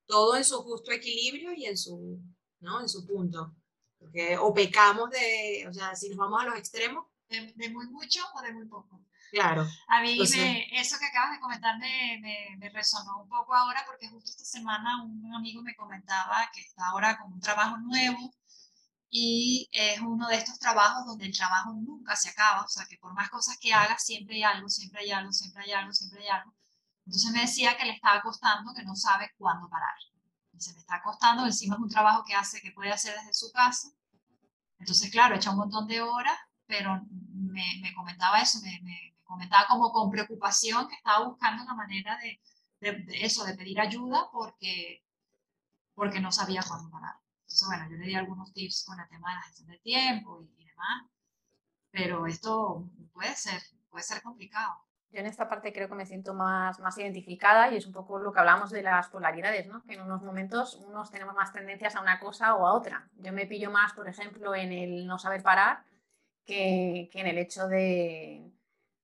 todo en su justo equilibrio y en su, ¿no? En su punto. Porque o pecamos de, o sea, si nos vamos a los extremos. De, muy mucho o de muy poco. Claro. A mí eso que acabas de comentar me, me, me, resonó un poco ahora porque justo esta semana un amigo me comentaba que está ahora con un trabajo nuevo y es uno de estos trabajos donde el trabajo nunca se acaba, o sea que por más cosas que hagas, siempre hay algo, siempre hay algo, siempre hay algo, siempre hay algo. Entonces me decía que le estaba costando, que no sabe cuándo parar. Se me está costando, encima es un trabajo que hace, que puede hacer desde su casa. Entonces, claro, echa un montón de horas, pero me, me comentaba eso, me, me, comentaba como con preocupación que estaba buscando una manera de, de, eso, de pedir ayuda porque, porque no sabía cuándo parar. Entonces, bueno, yo le di algunos tips con el tema de la gestión del tiempo y, demás, pero esto puede ser, puede ser complicado. Yo en esta parte creo que me siento más, más identificada y es un poco lo que hablamos de las polaridades, ¿no? que en unos momentos unos tenemos más tendencias a una cosa o a otra. Yo me pillo más, por ejemplo, en el no saber parar que, que en el hecho de,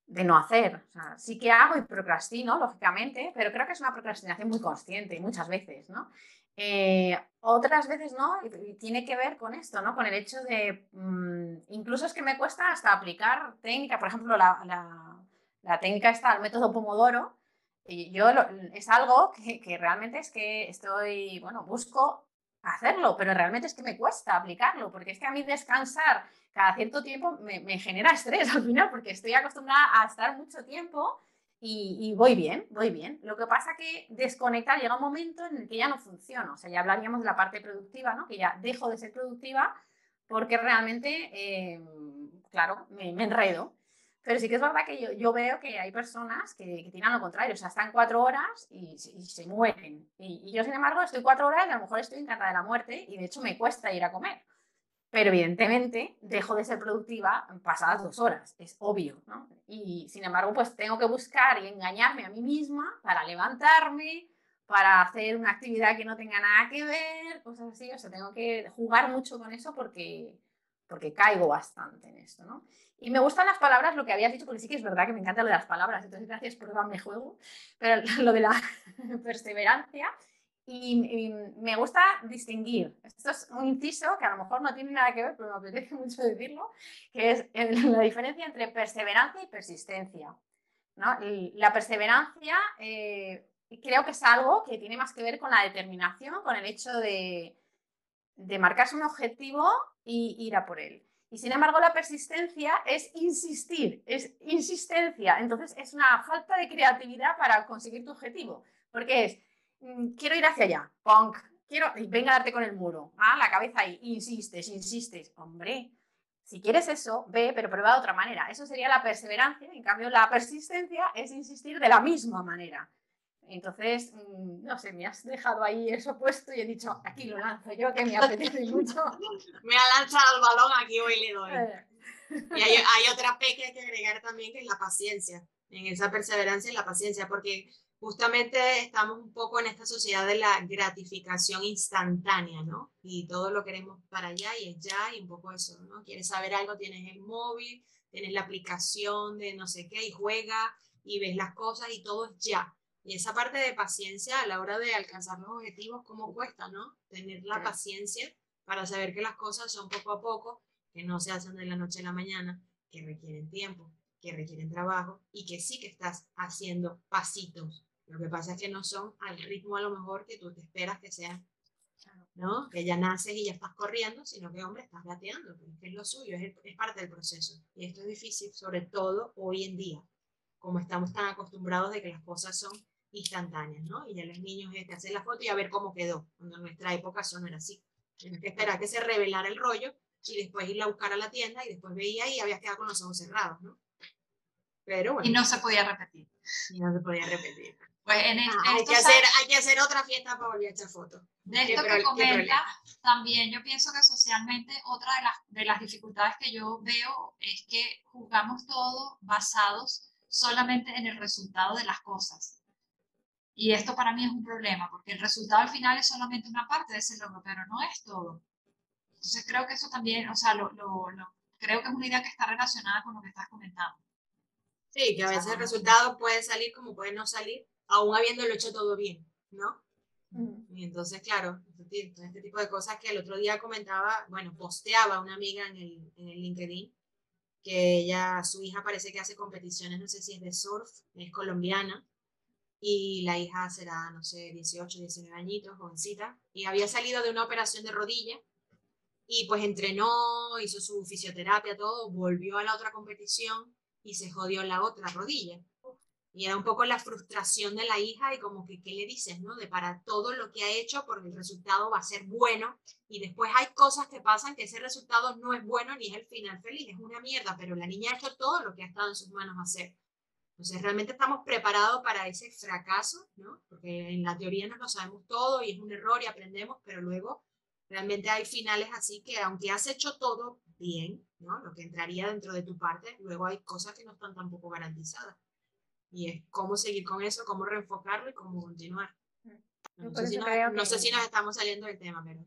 de no hacer. O sea, sí que hago y procrastino, lógicamente, pero creo que es una procrastinación muy consciente muchas veces, ¿no? Eh, otras veces no, y, tiene que ver con esto, ¿no? Con el hecho de, mm, incluso es que me cuesta hasta aplicar técnica, por ejemplo, la, la, la técnica está, el método Pomodoro, y yo es algo que, que, realmente es que estoy, bueno, busco hacerlo, pero realmente es que me cuesta aplicarlo, porque es que a mí descansar cada cierto tiempo me, me genera estrés al final, porque estoy acostumbrada a estar mucho tiempo y, voy bien, voy bien. Lo que pasa que desconectar llega un momento en el que ya no funciona. O sea, ya hablaríamos de la parte productiva, ¿no? Que ya dejo de ser productiva porque realmente, eh, claro, me, enredo. Pero sí que es verdad que yo, yo veo que hay personas que, que, tienen lo contrario, o sea, están cuatro horas y, se mueren. Y, y, yo, sin embargo, estoy cuatro horas y a lo mejor estoy encantada de la muerte y de hecho me cuesta ir a comer pero evidentemente dejo de ser productiva pasadas dos horas, es obvio, ¿no? Y sin embargo, pues tengo que buscar y engañarme a mí misma para levantarme, para hacer una actividad que no tenga nada que ver, cosas así, o sea, tengo que jugar mucho con eso porque, porque caigo bastante en esto, ¿no? Y me gustan las palabras, lo que habías dicho, porque sí que es verdad que me encanta lo de las palabras, entonces gracias por darme juego, pero (laughs) lo de la (laughs) perseverancia y, me gusta distinguir. Esto es un inciso que a lo mejor no tiene nada que ver, pero me apetece (laughs) mucho decirlo, que es la diferencia entre perseverancia y persistencia. ¿no? La perseverancia eh, creo que es algo que tiene más que ver con la determinación, con el hecho de, de marcarse un objetivo y ir a por él. Y sin embargo, la persistencia es insistir, es insistencia. Entonces, es una falta de creatividad para conseguir tu objetivo. Porque es, quiero ir hacia allá, punk, quiero, venga a darte con el muro, ¿ah? la cabeza ahí, insistes, insistes. Hombre, si quieres eso, ve, pero prueba de otra manera. Eso sería la perseverancia. En cambio, la persistencia es insistir de la misma manera. Entonces, mm, no sé, me has dejado ahí eso puesto y he dicho, aquí lo lanzo yo, que me apetece (laughs) mucho. me ha lanzado el balón, aquí hoy le doy. Eh. y hay, hay, otra P que hay que agregar también, que es la paciencia, en esa perseverancia y la paciencia, porque justamente estamos un poco en esta sociedad de la gratificación instantánea, ¿no? Y todo lo queremos para allá y es ya y un poco eso, ¿no? Quieres saber algo, tienes el móvil, tienes la aplicación de no sé qué y juega y ves las cosas y todo es ya. Y esa parte de paciencia a la hora de alcanzar los objetivos, ¿cómo cuesta, no? Tener la paciencia para saber que las cosas son poco a poco, que no se hacen de la noche a la mañana, que requieren tiempo, que requieren trabajo y que sí que estás haciendo pasitos. Lo que pasa es que no son al ritmo a lo mejor que tú te esperas que sean, ¿no? Que ya naces y ya estás corriendo, sino que, hombre, estás gateando, que es lo suyo, es, es parte del proceso. Y esto es difícil, sobre todo hoy en día, como estamos tan acostumbrados de que las cosas son instantáneas, ¿no? Y ya los niños es que hacer la foto y a ver cómo quedó, cuando en nuestra época eso no era así. Tienes que esperar que se revelara el rollo y después ir a buscar a la tienda y después veía y había quedado con los ojos cerrados, ¿no? Pero bueno. Y no se podía repetir. Y no se podía repetir. Pues en ah, hay, que hacer, hay que hacer otra fiesta para volver a echar fotos. De esto que comenta, también yo pienso que socialmente otra de las, de las dificultades que yo veo es que juzgamos todo basados solamente en el resultado de las cosas. Y esto para mí es un problema, porque el resultado al final es solamente una parte de ese logro, pero no es todo. Entonces creo que eso también, o sea, lo, lo, creo que es una idea que está relacionada con lo que estás comentando. Sí, que a veces el resultado puede salir como puede no salir, aún habiéndolo hecho todo bien, ¿no? Y entonces, claro, este, este tipo de cosas que el otro día comentaba, bueno, posteaba una amiga en el, en el LinkedIn, que ella, su hija parece que hace competiciones, no sé si es de surf, es colombiana, y la hija será, no sé, 18, 19 añitos, jovencita, y había salido de una operación de rodilla y pues entrenó, hizo su fisioterapia, todo, volvió a la otra competición y se jodió la otra rodilla. Y era un poco la frustración de la hija y como que, ¿qué le dices, no? De para todo lo que ha hecho, porque el resultado va a ser bueno. Y después hay cosas que pasan que ese resultado no es bueno ni es el final feliz, es una mierda, pero la niña ha hecho todo lo que ha estado en sus manos hacer. Entonces, realmente estamos preparados para ese fracaso, ¿no? Porque en la teoría no lo sabemos todo y es un error y aprendemos, pero luego realmente hay finales así que aunque has hecho todo bien, ¿no? Lo que entraría dentro de tu parte, luego hay cosas que no están tampoco garantizadas. Y es cómo seguir con eso, cómo reenfocarlo y cómo continuar. No, sé si, no sé si nos estamos saliendo del tema, pero...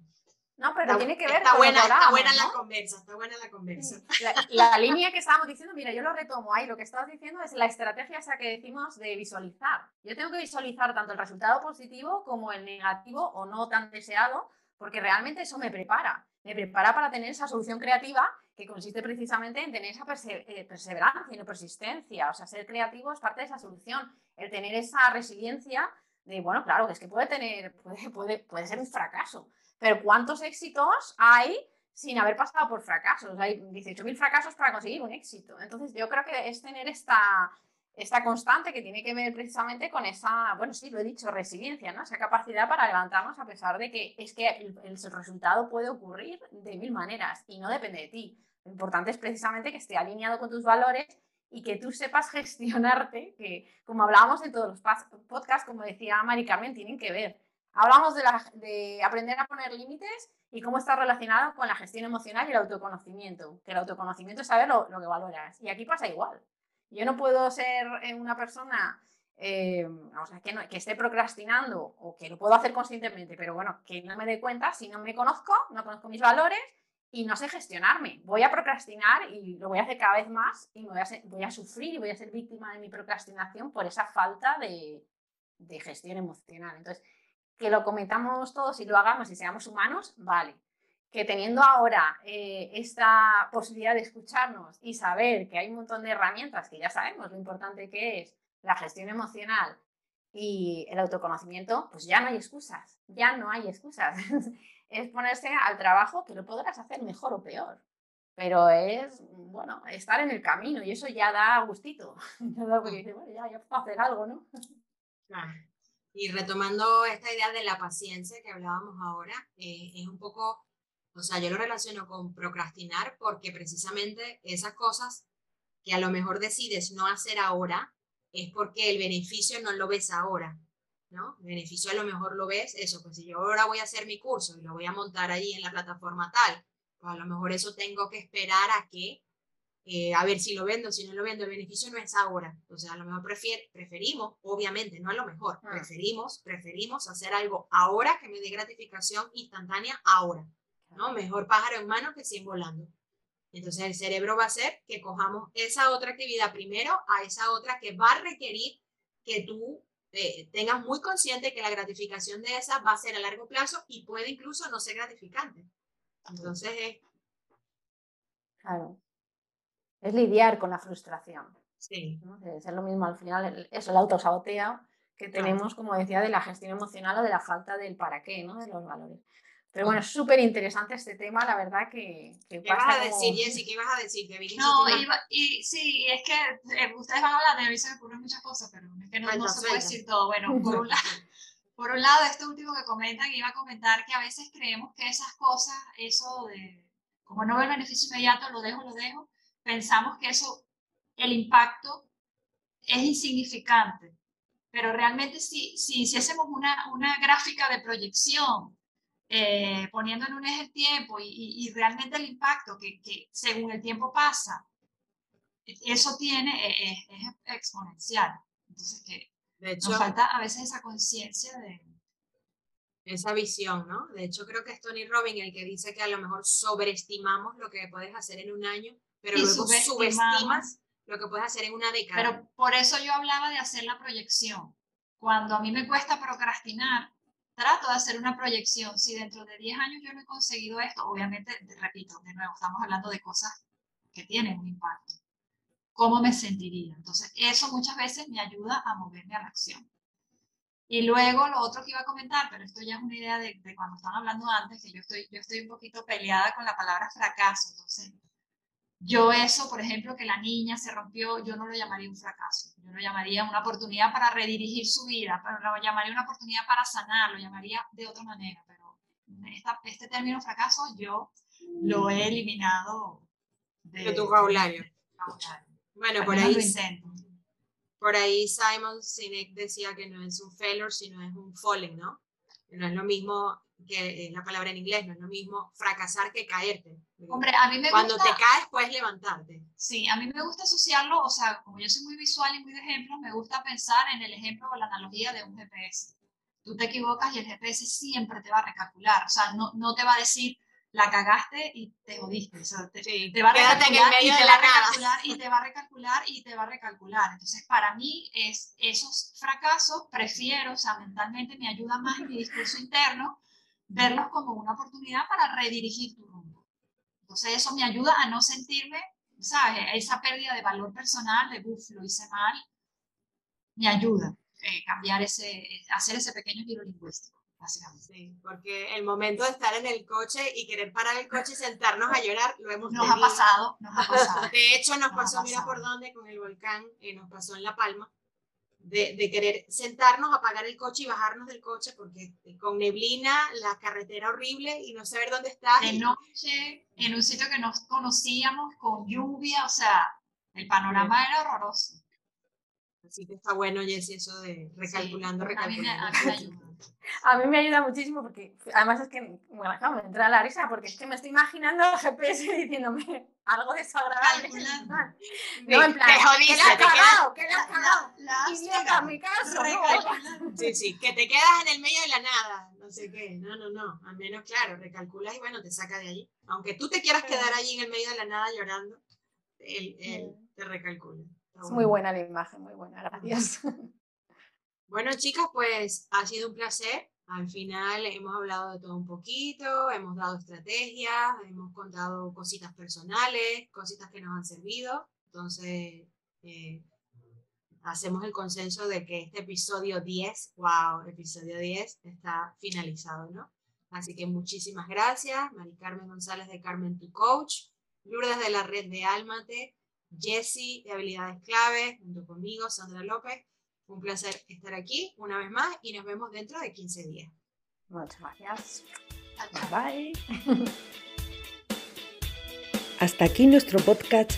No, pero tiene que ver está buena, Está buena la conversa, está buena la conversa. La, (laughs) línea que estábamos diciendo, mira, yo lo retomo ahí, lo que estabas diciendo es la estrategia esa que decimos de visualizar. Yo tengo que visualizar tanto el resultado positivo como el negativo o no tan deseado, porque realmente eso me prepara. Me prepara para tener esa solución creativa que consiste precisamente en tener esa eh, perseverancia y persistencia. O sea, ser creativo es parte de esa solución. El tener esa resiliencia de, bueno, claro, es que puede tener, (laughs) puede, puede, puede ser un fracaso pero ¿cuántos éxitos hay sin haber pasado por fracasos? Hay 18.000 fracasos para conseguir un éxito. Entonces yo creo que es tener esta, esta constante que tiene que ver precisamente con esa, bueno, sí, lo he dicho, resiliencia, ¿no? Esa capacidad para levantarnos a pesar de que es que el, resultado puede ocurrir de mil maneras y no depende de ti. Lo importante es precisamente que esté alineado con tus valores y que tú sepas (laughs) gestionarte, que como hablábamos en todos los podcasts, como decía Mari Carmen, tienen que ver. Hablamos de, aprender a poner límites y cómo está relacionado con la gestión emocional y el autoconocimiento. Que el autoconocimiento es saber lo, que valoras. Y aquí pasa igual. Yo no puedo ser eh, una persona eh, que, que, esté procrastinando o que lo puedo hacer conscientemente, pero bueno, que no me dé cuenta si no me conozco, no conozco mis valores y no sé gestionarme. Voy a procrastinar y lo voy a hacer cada vez más y voy, a voy a sufrir y voy a ser víctima de mi procrastinación por esa falta de, de gestión emocional. Entonces, que lo cometamos todos y lo hagamos y seamos humanos, vale. Que teniendo ahora eh, esta posibilidad de escucharnos y saber que hay un montón de herramientas que ya sabemos lo importante que es la gestión emocional y el autoconocimiento, pues ya no hay excusas, ya no hay excusas. (laughs) es ponerse al trabajo que lo podrás hacer mejor o peor, pero es, bueno, estar en el camino y eso ya da gustito. (laughs) ya, ya puedo hacer algo, ¿no? Y retomando esta idea de la paciencia que hablábamos ahora, eh, es un poco, o sea, yo lo relaciono con procrastinar porque precisamente esas cosas que a lo mejor decides no hacer ahora es porque el beneficio no lo ves ahora, ¿no? El beneficio a lo mejor lo ves, eso, pues si yo ahora voy a hacer mi curso y lo voy a montar ahí en la plataforma tal, pues a lo mejor eso tengo que esperar a que eh, a ver si lo vendo, si no lo vendo, el beneficio no es ahora. O sea, a lo mejor preferimos, obviamente, no a lo mejor, ah. preferimos, preferimos hacer algo ahora que me dé gratificación instantánea ahora. ¿No? Mejor pájaro en mano que 100 volando. Entonces el cerebro va a hacer que cojamos esa otra actividad primero a esa otra que va a requerir que tú eh, tengas muy consciente que la gratificación de esa va a ser a largo plazo y puede incluso no ser gratificante. Entonces es... Claro es lidiar con la frustración. Sí. Es lo mismo al final, eso, el autosaboteo que tenemos, como decía, de la gestión emocional o de la falta del para qué, ¿no? de los valores. Pero bueno, es súper interesante este tema, la verdad que... ¿Qué vas a decir, Jessy? ¿Qué ibas a decir? no, y sí, es que eh, ustedes van a hablar de a mí se me ocurren muchas cosas, pero es que no, no se puede decir todo. Bueno, por un, (laughs) lado, por un lado, esto último que comentan, iba a comentar que a veces creemos que esas cosas, eso de, como no veo el beneficio inmediato, lo dejo, lo dejo, pensamos que eso, el impacto es insignificante, pero realmente si, si hiciésemos una, una gráfica de proyección, eh, poniendo en un eje el tiempo y, y, realmente el impacto que, que, según el tiempo pasa, eso tiene, e, e, es, exponencial. Entonces, que de hecho, nos falta a veces esa conciencia de... Esa visión, ¿no? De hecho, creo que es Tony Robbins el que dice que a lo mejor sobreestimamos lo que puedes hacer en un año pero luego subestimas lo que puedes hacer en una década. Pero por eso yo hablaba de hacer la proyección. Cuando a mí me cuesta procrastinar, trato de hacer una proyección. Si dentro de 10 años yo no he conseguido esto, obviamente, repito, de nuevo, estamos hablando de cosas que tienen un impacto. ¿Cómo me sentiría? Entonces, eso muchas veces me ayuda a moverme a la acción. Y luego lo otro que iba a comentar, pero esto ya es una idea de, de cuando estaban hablando antes, que yo estoy, yo estoy un poquito peleada con la palabra fracaso. Entonces, yo eso, por ejemplo, que la niña se rompió, yo no lo llamaría un fracaso, yo lo llamaría una oportunidad para redirigir su vida, pero lo llamaría una oportunidad para sanar, lo llamaría de otra manera, pero este término fracaso yo lo he eliminado de, tu vocabulario. Bueno, por ahí, por ahí Simon Sinek decía que no es un failure, sino es un falling, ¿no? no es lo mismo que es la palabra en inglés, no es lo mismo fracasar que caerte. Hombre, a mí me Cuando te caes, puedes levantarte. Sí, a mí me gusta asociarlo, o sea, como yo soy muy visual y muy de ejemplo, me gusta pensar en el ejemplo o la analogía de un GPS. Tú te equivocas y el GPS siempre te va a recalcular, o sea, no, no te va a decir, la cagaste y te jodiste. O sea, te, te, va a recalcular y te va a recalcular y te va a recalcular y te va a recalcular. Entonces, para mí, es, esos fracasos prefiero, o sea, mentalmente me ayuda más en mi discurso interno, verlos como una oportunidad para redirigir tu rumbo. Entonces, eso me ayuda a no sentirme, ¿sabes? Esa pérdida de valor personal, de, uff, lo hice mal, me ayuda eh, cambiar ese, hacer ese pequeño giro lingüístico. Sí, porque el momento de estar en el coche y querer parar el coche y sentarnos a (laughs) llorar, lo hemos Nos ha pasado, nos ha pasado. (laughs) De hecho, nos, pasó, mira por dónde, con el volcán, y nos pasó en La Palma, de, de, querer sentarnos, apagar el coche y bajarnos del coche, porque con neblina, la carretera horrible y no saber dónde está. De noche, en un sitio que no conocíamos, con lluvia, o sea, el panorama era horroroso. Así que está bueno, Jessy, eso de recalculando, recalculando. (laughs) A mí, me, ayuda muchísimo porque además es que, bueno, no, me entra la risa porque es que me estoy imaginando el GPS (laughs) diciéndome algo desagradable. (laughs) No, en plan, te jodiste, le has cagado, que le has cagado. Idiota, mi caso. Sí, sí, que te quedas en el medio de la nada, no sé qué. No, no, no. Al menos, claro, recalculas y bueno, te saca de allí. Aunque tú te quieras quedar allí en el medio de la nada llorando, él, él te recalcula. Es muy buena la imagen, muy buena, gracias. Bueno, chicas, pues ha sido un placer Al final hemos hablado de todo un poquito, hemos dado estrategias, hemos contado cositas personales, cositas que nos han servido. Entonces, eh, hacemos el consenso de que este episodio 10, wow, episodio 10 está finalizado, ¿no? Así que muchísimas gracias, Mari Carmen González de Carmen Tu Coach, Lourdes de la red de Almate, Jessie de Habilidades Clave, junto conmigo, Sandra López. Un placer estar aquí una vez más y nos vemos dentro de 15 días. Muchas gracias. Bye. (laughs) Hasta aquí nuestro podcast